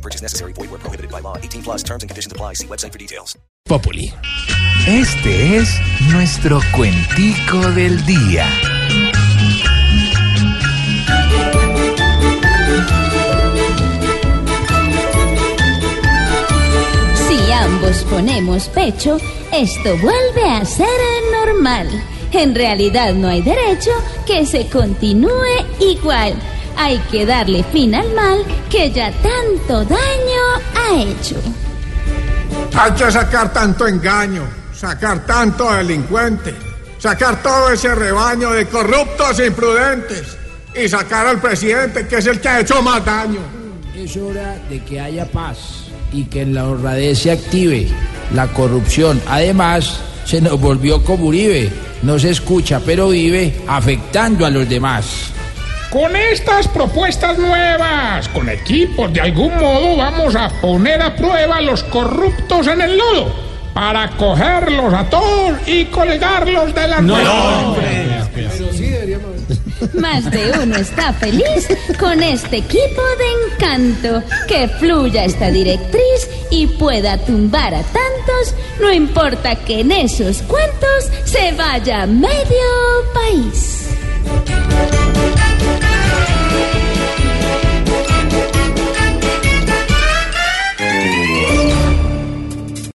No purchase necessary. Void where prohibited by law. 18 plus terms and conditions apply. See website for details. Populi. Este es nuestro cuentico del día. Si ambos ponemos pecho, esto vuelve a ser normal. En realidad no hay derecho que se continúe igual. Hay que darle fin al mal que ya tanto daño ha hecho. Hay que sacar tanto engaño, sacar tanto delincuente, sacar todo ese rebaño de corruptos e imprudentes y sacar al presidente que es el que ha hecho más daño. Es hora de que haya paz y que en la honradez se active la corrupción. Además, se nos volvió como Uribe. No se escucha, pero vive afectando a los demás. Con estas propuestas nuevas, con equipos, de algún modo vamos a poner a prueba a los corruptos en el lodo para cogerlos a todos y colgarlos de la no, Más de uno está feliz con este equipo de encanto. Que fluya esta directriz y pueda tumbar a tantos, no importa que en esos cuentos se vaya medio país.